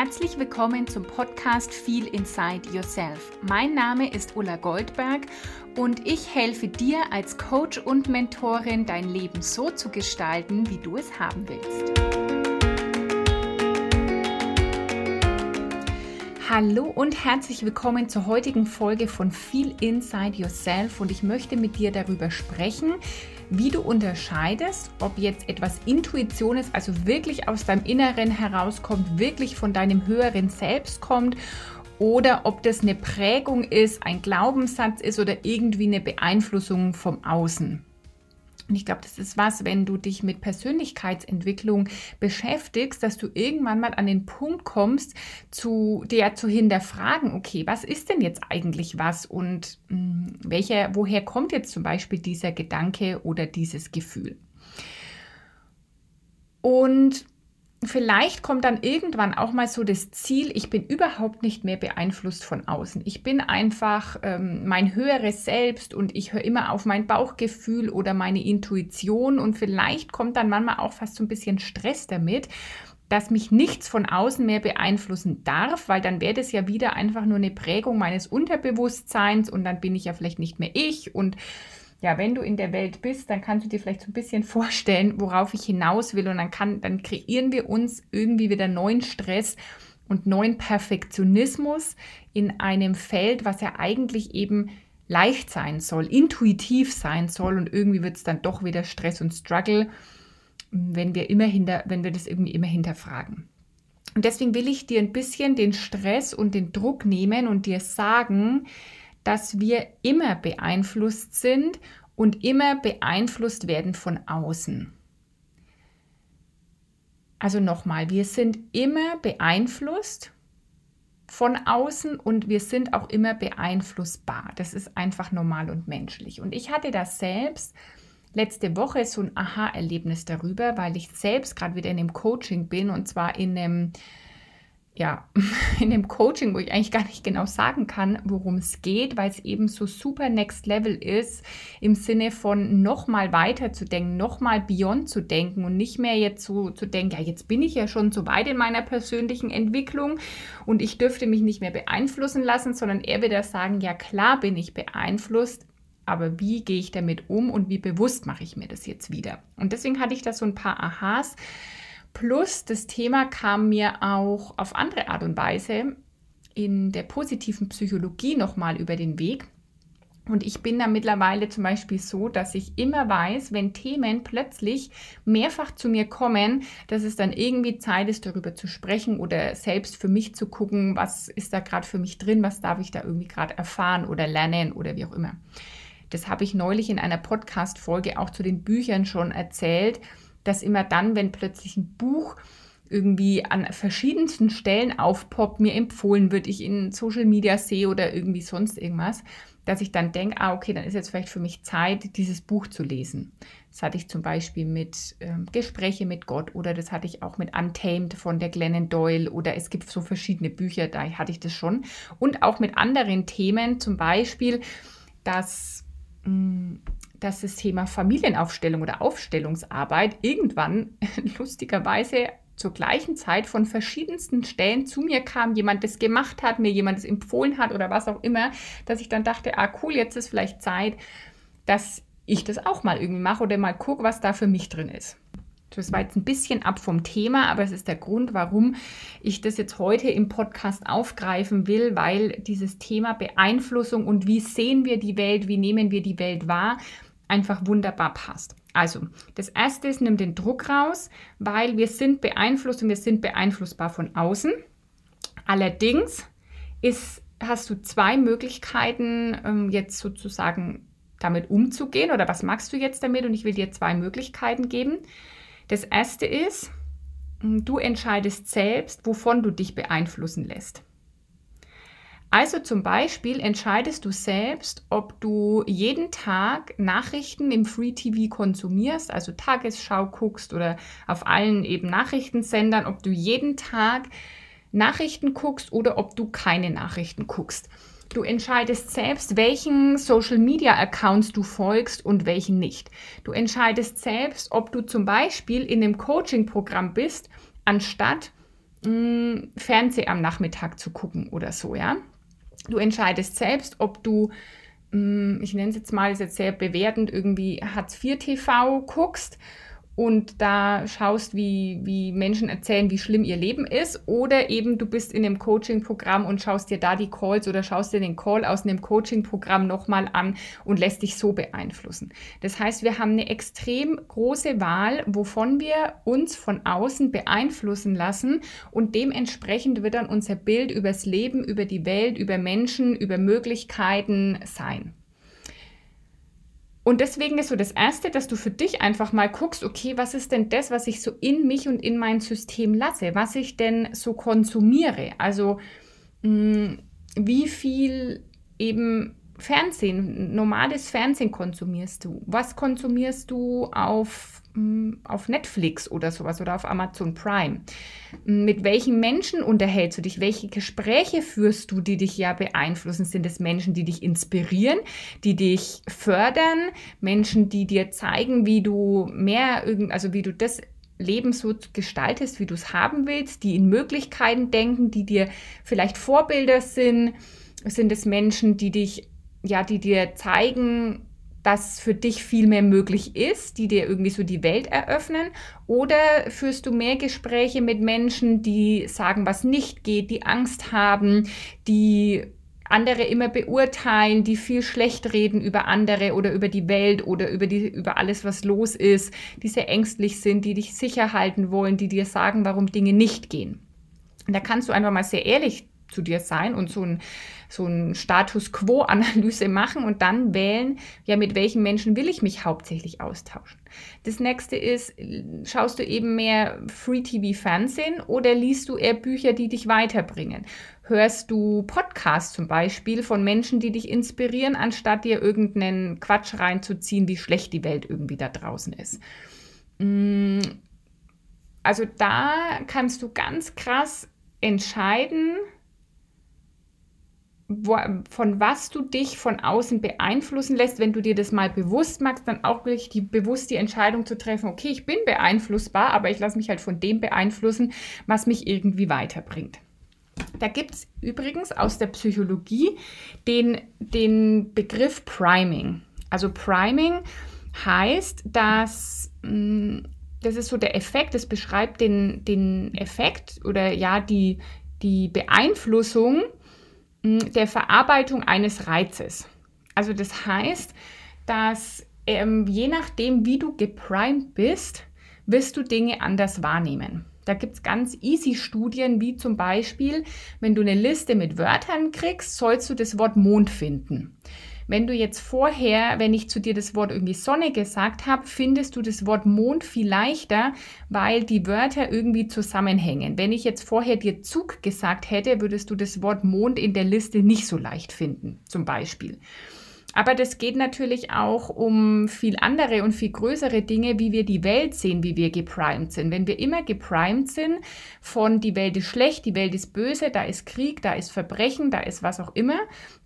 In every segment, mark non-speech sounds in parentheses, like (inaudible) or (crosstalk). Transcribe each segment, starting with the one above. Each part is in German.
Herzlich willkommen zum Podcast Feel Inside Yourself. Mein Name ist Ulla Goldberg und ich helfe dir als Coach und Mentorin, dein Leben so zu gestalten, wie du es haben willst. Hallo und herzlich willkommen zur heutigen Folge von Feel Inside Yourself und ich möchte mit dir darüber sprechen, wie du unterscheidest, ob jetzt etwas Intuition ist, also wirklich aus deinem Inneren herauskommt, wirklich von deinem höheren Selbst kommt oder ob das eine Prägung ist, ein Glaubenssatz ist oder irgendwie eine Beeinflussung vom Außen. Und ich glaube, das ist was, wenn du dich mit Persönlichkeitsentwicklung beschäftigst, dass du irgendwann mal an den Punkt kommst, zu der zu hinterfragen, okay, was ist denn jetzt eigentlich was und mh, hm, welcher, woher kommt jetzt zum Beispiel dieser Gedanke oder dieses Gefühl? Und vielleicht kommt dann irgendwann auch mal so das Ziel, ich bin überhaupt nicht mehr beeinflusst von außen. Ich bin einfach ähm, mein höheres Selbst und ich höre immer auf mein Bauchgefühl oder meine Intuition und vielleicht kommt dann manchmal auch fast so ein bisschen Stress damit dass mich nichts von außen mehr beeinflussen darf, weil dann wäre das ja wieder einfach nur eine Prägung meines Unterbewusstseins und dann bin ich ja vielleicht nicht mehr ich und ja, wenn du in der Welt bist, dann kannst du dir vielleicht so ein bisschen vorstellen, worauf ich hinaus will. Und dann kann, dann kreieren wir uns irgendwie wieder neuen Stress und neuen Perfektionismus in einem Feld, was ja eigentlich eben leicht sein soll, intuitiv sein soll. Und irgendwie wird es dann doch wieder Stress und Struggle, wenn wir immer hinter, wenn wir das irgendwie immer hinterfragen. Und deswegen will ich dir ein bisschen den Stress und den Druck nehmen und dir sagen, dass wir immer beeinflusst sind und immer beeinflusst werden von außen. Also nochmal, wir sind immer beeinflusst von außen und wir sind auch immer beeinflussbar. Das ist einfach normal und menschlich. Und ich hatte das selbst letzte Woche so ein Aha-Erlebnis darüber, weil ich selbst gerade wieder in dem Coaching bin und zwar in einem ja, (laughs) in dem Coaching, wo ich eigentlich gar nicht genau sagen kann, worum es geht, weil es eben so super Next Level ist, im Sinne von nochmal weiter zu denken, nochmal beyond zu denken und nicht mehr jetzt so zu denken, ja, jetzt bin ich ja schon so weit in meiner persönlichen Entwicklung und ich dürfte mich nicht mehr beeinflussen lassen, sondern er wird sagen, ja, klar bin ich beeinflusst, aber wie gehe ich damit um und wie bewusst mache ich mir das jetzt wieder? Und deswegen hatte ich da so ein paar Aha's Plus das Thema kam mir auch auf andere Art und Weise in der positiven Psychologie nochmal über den Weg. Und ich bin da mittlerweile zum Beispiel so, dass ich immer weiß, wenn Themen plötzlich mehrfach zu mir kommen, dass es dann irgendwie Zeit ist, darüber zu sprechen oder selbst für mich zu gucken, was ist da gerade für mich drin, was darf ich da irgendwie gerade erfahren oder lernen oder wie auch immer. Das habe ich neulich in einer Podcast-Folge auch zu den Büchern schon erzählt, dass immer dann, wenn plötzlich ein Buch irgendwie an verschiedensten Stellen aufpoppt, mir empfohlen wird, ich in Social Media sehe oder irgendwie sonst irgendwas, dass ich dann denke, ah, okay, dann ist jetzt vielleicht für mich Zeit, dieses Buch zu lesen. Das hatte ich zum Beispiel mit ähm, Gespräche mit Gott oder das hatte ich auch mit Untamed von der Glennon Doyle oder es gibt so verschiedene Bücher, da hatte ich das schon. Und auch mit anderen Themen, zum Beispiel, dass mh, mm, dass das Thema Familienaufstellung oder Aufstellungsarbeit irgendwann (laughs) lustigerweise zur gleichen Zeit von verschiedensten Stellen zu mir kam, jemand das gemacht hat, mir jemand das empfohlen hat oder was auch immer, dass ich dann dachte, ah cool, jetzt ist vielleicht Zeit, dass ich das auch mal irgendwie mache oder mal gucke, was da für mich drin ist. Das war jetzt ein bisschen ab vom Thema, aber es ist der Grund, warum ich das jetzt heute im Podcast aufgreifen will, weil dieses Thema Beeinflussung und wie sehen wir die Welt, wie nehmen wir die Welt wahr, einfach wunderbar passt. Also, das erste ist, nimm den Druck raus, weil wir sind beeinflusst und wir sind beeinflussbar von außen. Allerdings ist, hast du zwei Möglichkeiten, ähm, jetzt sozusagen damit umzugehen oder was machst du jetzt damit? Und ich will dir zwei Möglichkeiten geben. Das erste ist, du entscheidest selbst, wovon du dich beeinflussen lässt. Also zum Beispiel entscheidest du selbst, ob du jeden Tag Nachrichten im Free TV konsumierst, also Tagesschau guckst oder auf allen eben Nachrichtensendern, ob du jeden Tag Nachrichten guckst oder ob du keine Nachrichten guckst. Du entscheidest selbst, welchen Social Media Accounts du folgst und welchen nicht. Du entscheidest selbst, ob du zum Beispiel in einem Coaching-Programm bist, anstatt mh, mm, Fernseh am Nachmittag zu gucken oder so, ja. Du entscheidest selbst, ob du, mm, ich nenne es jetzt mal, ist jetzt sehr bewertend, irgendwie Hartz IV TV guckst und da schaust, wie, wie Menschen erzählen, wie schlimm ihr Leben ist. Oder eben du bist in einem Coaching-Programm und schaust dir da die Calls oder schaust dir den Call aus einem Coaching-Programm nochmal an und lässt dich so beeinflussen. Das heißt, wir haben eine extrem große Wahl, wovon wir uns von außen beeinflussen lassen und dementsprechend wird dann unser Bild übers Leben, über die Welt, über Menschen, über Möglichkeiten sein. Und deswegen ist so das Erste, dass du für dich einfach mal guckst, okay, was ist denn das, was ich so in mich und in mein System lasse, was ich denn so konsumiere. Also mh, mm, wie viel eben Fernsehen, normales Fernsehen konsumierst du? Was konsumierst du auf, auf Netflix oder sowas oder auf Amazon Prime? Mm, mit welchen Menschen unterhältst du dich? Welche Gespräche führst du, die dich ja beeinflussen? Sind es Menschen, die dich inspirieren, die dich fördern? Menschen, die dir zeigen, wie du mehr, also wie du das Leben so gestaltest, wie du es haben willst, die in Möglichkeiten denken, die dir vielleicht Vorbilder sind? Sind es Menschen, die dich ja, die dir zeigen, dass für dich viel mehr möglich ist, die dir irgendwie so die Welt eröffnen? Oder führst du mehr Gespräche mit Menschen, die sagen, was nicht geht, die Angst haben, die andere immer beurteilen, die viel schlecht reden über andere oder über die Welt oder über, die, über alles, was los ist, die sehr ängstlich sind, die dich sicher halten wollen, die dir sagen, warum Dinge nicht gehen? Und da kannst du einfach mal sehr ehrlich zu dir sein und so ein, so ein Status Quo-Analyse machen und dann wählen, ja, mit welchen Menschen will ich mich hauptsächlich austauschen. Das nächste ist, schaust du eben mehr Free-TV-Fernsehen oder liest du eher Bücher, die dich weiterbringen? Hörst du Podcasts zum Beispiel von Menschen, die dich inspirieren, anstatt dir irgendeinen Quatsch reinzuziehen, wie schlecht die Welt irgendwie da draußen ist? Mm, also da kannst du ganz krass entscheiden, wo, von was du dich von außen beeinflussen lässt, wenn du dir das mal bewusst machst, dann auch wirklich die, bewusst die Entscheidung zu treffen, okay, ich bin beeinflussbar, aber ich lasse mich halt von dem beeinflussen, was mich irgendwie weiterbringt. Da gibt es übrigens aus der Psychologie den, den Begriff Priming. Also Priming heißt, dass mm, das ist so der Effekt, das beschreibt den, den Effekt oder ja die, die Beeinflussung der Verarbeitung eines Reizes. Also das heißt, dass ähm, je nachdem, wie du geprimed bist, wirst du Dinge anders wahrnehmen. Da gibt es ganz easy Studien, wie zum Beispiel, wenn du eine Liste mit Wörtern kriegst, sollst du das Wort Mond finden. Wenn du jetzt vorher, wenn ich zu dir das Wort irgendwie Sonne gesagt habe, findest du das Wort Mond viel leichter, weil die Wörter irgendwie zusammenhängen. Wenn ich jetzt vorher dir Zug gesagt hätte, würdest du das Wort Mond in der Liste nicht so leicht finden, zum Beispiel. Aber das geht natürlich auch um viel andere und viel größere Dinge, wie wir die Welt sehen, wie wir geprimed sind. Wenn wir immer geprimed sind von die Welt ist schlecht, die Welt ist böse, da ist Krieg, da ist Verbrechen, da ist was auch immer,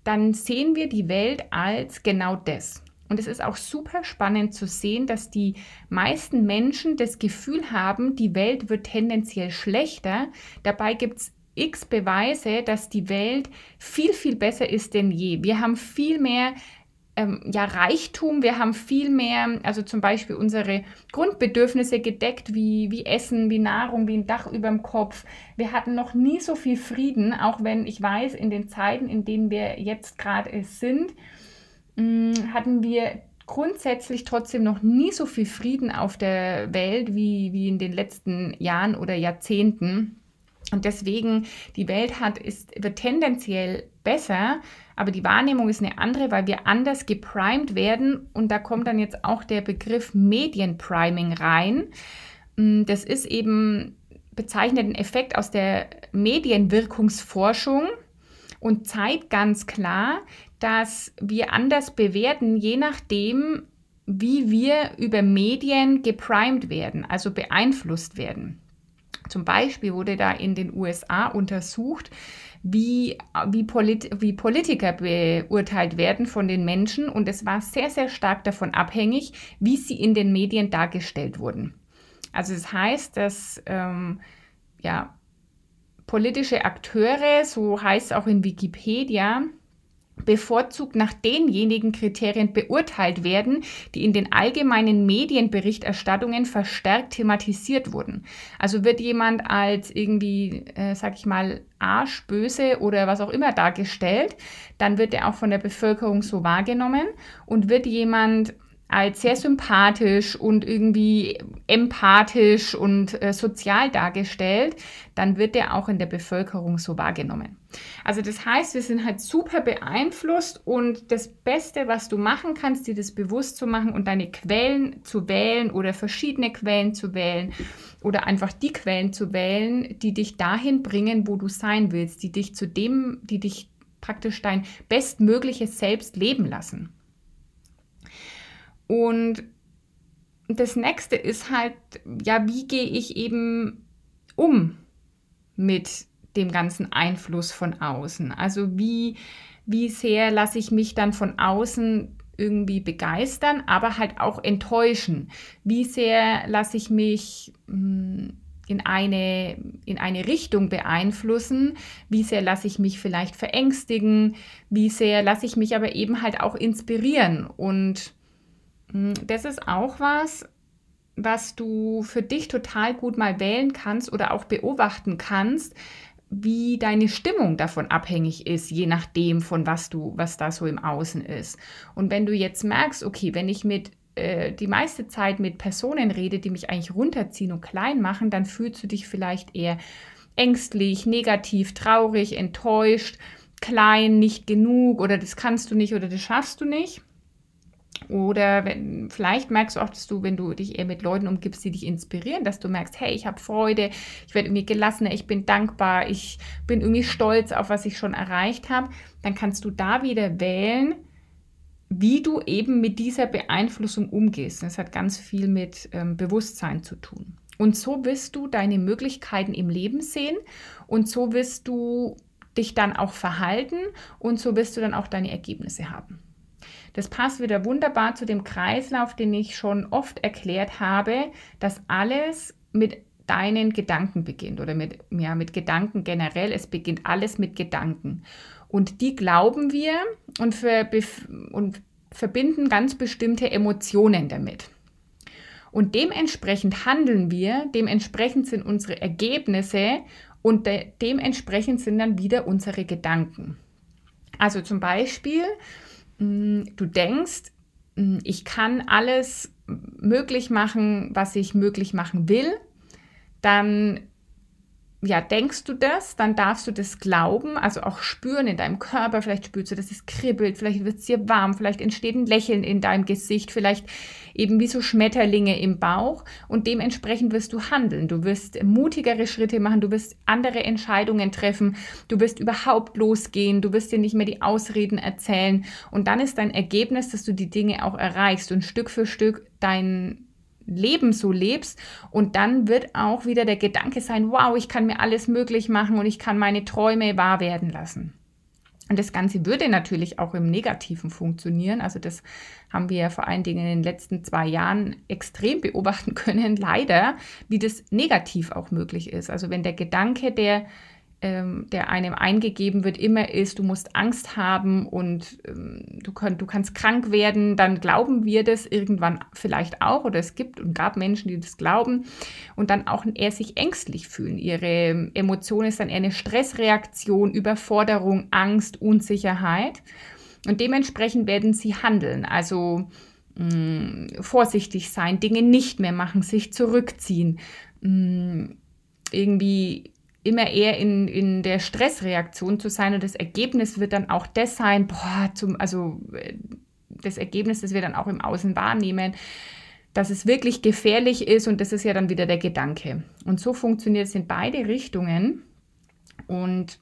dann sehen wir die Welt als genau das. Und es ist auch super spannend zu sehen, dass die meisten Menschen das Gefühl haben, die Welt wird tendenziell schlechter. Dabei gibt es x Beweise, dass die Welt viel, viel besser ist denn je. Wir haben viel mehr ähm, ja, Reichtum, wir haben viel mehr, also zum Beispiel unsere Grundbedürfnisse gedeckt, wie, wie Essen, wie Nahrung, wie ein Dach über dem Kopf. Wir hatten noch nie so viel Frieden, auch wenn ich weiß, in den Zeiten, in denen wir jetzt gerade sind, mh, mm, hatten wir grundsätzlich trotzdem noch nie so viel Frieden auf der Welt wie, wie in den letzten Jahren oder Jahrzehnten. Und deswegen, die Welt hat, ist, wird tendenziell besser, aber die Wahrnehmung ist eine andere, weil wir anders geprimed werden. Und da kommt dann jetzt auch der Begriff Medienpriming rein. Mm, das ist eben bezeichnet ein Effekt aus der Medienwirkungsforschung und zeigt ganz klar, dass wir anders bewerten, je nachdem, wie wir über Medien geprimed werden, also beeinflusst werden. Zum Beispiel wurde da in den USA untersucht, wie, wie, Polit wie Politiker beurteilt werden von den Menschen. Und es war sehr, sehr stark davon abhängig, wie sie in den Medien dargestellt wurden. Also das heißt, dass ähm, ja, politische Akteure, so heißt es auch in Wikipedia, bevorzugt nach denjenigen Kriterien beurteilt werden, die in den allgemeinen Medienberichterstattungen verstärkt thematisiert wurden. Also wird jemand als irgendwie, äh, sag ich mal, arschböse oder was auch immer dargestellt, dann wird er auch von der Bevölkerung so wahrgenommen und wird jemand als sehr sympathisch und irgendwie empathisch und äh, sozial dargestellt, dann wird er auch in der Bevölkerung so wahrgenommen. Also das heißt, wir sind halt super beeinflusst und das Beste, was du machen kannst, dir das bewusst zu machen und deine Quellen zu wählen oder verschiedene Quellen zu wählen oder einfach die Quellen zu wählen, die dich dahin bringen, wo du sein willst, die dich zu dem, die dich praktisch dein bestmögliches Selbst leben lassen. Und das nächste ist halt, ja, wie gehe ich eben um mit dem ganzen Einfluss von außen? Also wie, wie sehr lasse ich mich dann von außen irgendwie begeistern, aber halt auch enttäuschen? Wie sehr lasse ich mich hm, in eine, in eine Richtung beeinflussen? Wie sehr lasse ich mich vielleicht verängstigen? Wie sehr lasse ich mich aber eben halt auch inspirieren? Und das ist auch was, was du für dich total gut mal wählen kannst oder auch beobachten kannst, wie deine Stimmung davon abhängig ist, je nachdem, von was du, was da so im Außen ist. Und wenn du jetzt merkst, okay, wenn ich mit äh, die meiste Zeit mit Personen rede, die mich eigentlich runterziehen und klein machen, dann fühlst du dich vielleicht eher ängstlich, negativ, traurig, enttäuscht, klein, nicht genug oder das kannst du nicht oder das schaffst du nicht oder wenn, vielleicht merkst du auch, dass du, wenn du dich eher mit Leuten umgibst, die dich inspirieren, dass du merkst, hey, ich habe Freude, ich werde irgendwie gelassener, ich bin dankbar, ich bin irgendwie stolz auf, was ich schon erreicht habe, dann kannst du da wieder wählen, wie du eben mit dieser Beeinflussung umgehst. Das hat ganz viel mit ähm, Bewusstsein zu tun. Und so wirst du deine Möglichkeiten im Leben sehen und so wirst du dich dann auch verhalten und so wirst du dann auch deine Ergebnisse haben. Das passt wieder wunderbar zu dem Kreislauf, den ich schon oft erklärt habe, dass alles mit deinen Gedanken beginnt oder mit, ja, mit Gedanken generell. Es beginnt alles mit Gedanken. Und die glauben wir und, für, und verbinden ganz bestimmte Emotionen damit. Und dementsprechend handeln wir, dementsprechend sind unsere Ergebnisse und de dementsprechend sind dann wieder unsere Gedanken. Also zum Beispiel, du denkst, mm, ich kann alles möglich machen, was ich möglich machen will, dann ja, denkst du das, dann darfst du das glauben, also auch spüren in deinem Körper. Vielleicht spürst du, dass es kribbelt, vielleicht wird es dir warm, vielleicht entsteht ein Lächeln in deinem Gesicht, vielleicht eben wie so Schmetterlinge im Bauch. Und dementsprechend wirst du handeln. Du wirst mutigere Schritte machen, du wirst andere Entscheidungen treffen, du wirst überhaupt losgehen, du wirst dir nicht mehr die Ausreden erzählen. Und dann ist dein Ergebnis, dass du die Dinge auch erreichst und Stück für Stück dein Leben so lebst. Und dann wird auch wieder der Gedanke sein, wow, ich kann mir alles möglich machen und ich kann meine Träume wahr werden lassen. Und das Ganze würde natürlich auch im Negativen funktionieren. Also das haben wir ja vor allen Dingen in den letzten zwei Jahren extrem beobachten (laughs) können, leider, wie das negativ auch möglich ist. Also wenn der Gedanke, der ähm, der einem eingegeben wird, immer ist, du musst Angst haben und ähm, du, könnt, du kannst krank werden, dann glauben wir das irgendwann vielleicht auch oder es gibt und gab Menschen, die das glauben und dann auch eher sich ängstlich fühlen. Ihre Emotion ist dann eher eine Stressreaktion, Überforderung, Angst, Unsicherheit und dementsprechend werden sie handeln. Also mh, mm, vorsichtig sein, Dinge nicht mehr machen, sich zurückziehen, mh, mm, irgendwie immer eher in, in der Stressreaktion zu sein und das Ergebnis wird dann auch das sein, boah, zum, also äh, das Ergebnis, das wir dann auch im Außen wahrnehmen, dass es wirklich gefährlich ist und das ist ja dann wieder der Gedanke. Und so funktioniert es in beide Richtungen und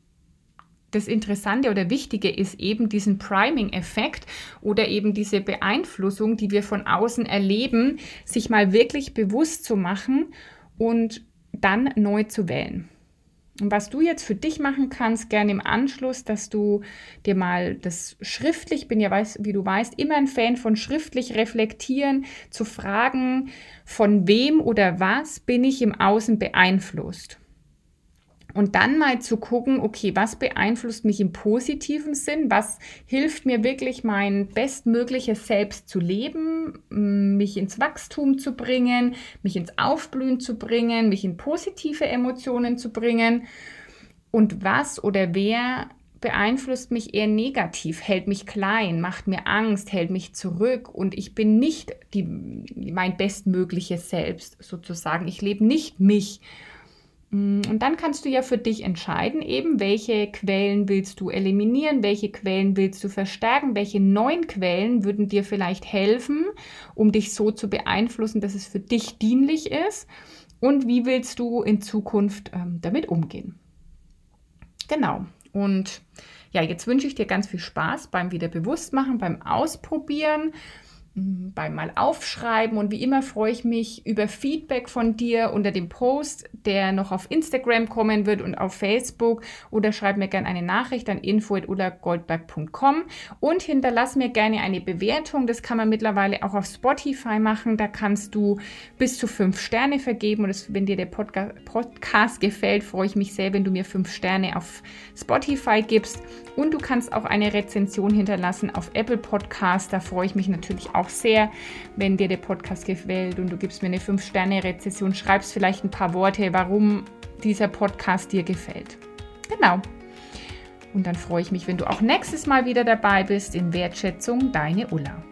das Interessante oder Wichtige ist eben diesen Priming-Effekt oder eben diese Beeinflussung, die wir von außen erleben, sich mal wirklich bewusst zu machen und dann neu zu wählen. Und was du jetzt für dich machen kannst, gerne im Anschluss, dass du dir mal das schriftlich, bin ja, weiß, wie du weißt, immer ein Fan von schriftlich reflektieren, zu fragen, von wem oder was bin ich im Außen beeinflusst. Und dann mal zu gucken, okay, was beeinflusst mich im positiven Sinn? Was hilft mir wirklich, mein bestmögliches Selbst zu leben, mich ins Wachstum zu bringen, mich ins Aufblühen zu bringen, mich in positive Emotionen zu bringen? Und was oder wer beeinflusst mich eher negativ, hält mich klein, macht mir Angst, hält mich zurück und ich bin nicht die, mein bestmögliches Selbst sozusagen. Ich lebe nicht mich. Mm, und dann kannst du ja für dich entscheiden, eben welche Quellen willst du eliminieren, welche Quellen willst du verstärken, welche neuen Quellen würden dir vielleicht helfen, um dich so zu beeinflussen, dass es für dich dienlich ist und wie willst du in Zukunft ähm, damit umgehen. Genau. Und ja, jetzt wünsche ich dir ganz viel Spaß beim Wiederbewusstmachen, beim Ausprobieren. Mhm, beim Mal aufschreiben. Und wie immer freue ich mich über Feedback von dir unter dem Post, der noch auf Instagram kommen wird und auf Facebook. Oder schreib mir gerne eine Nachricht an info.ullagoldberg.com und hinterlass mir gerne eine Bewertung. Das kann man mittlerweile auch auf Spotify machen. Da kannst du bis zu fünf Sterne vergeben. Und das, wenn dir der Podca Podcast gefällt, freue ich mich sehr, wenn du mir fünf Sterne auf Spotify gibst. Und du kannst auch eine Rezension hinterlassen auf Apple Podcast. Da freue ich mich natürlich auch auch sehr, wenn dir der Podcast gefällt und du gibst mir eine 5-Sterne-Rezession, schreibst vielleicht ein paar Worte, warum dieser Podcast dir gefällt. Genau. Und dann freue ich mich, wenn du auch nächstes Mal wieder dabei bist in Wertschätzung, deine Ulla.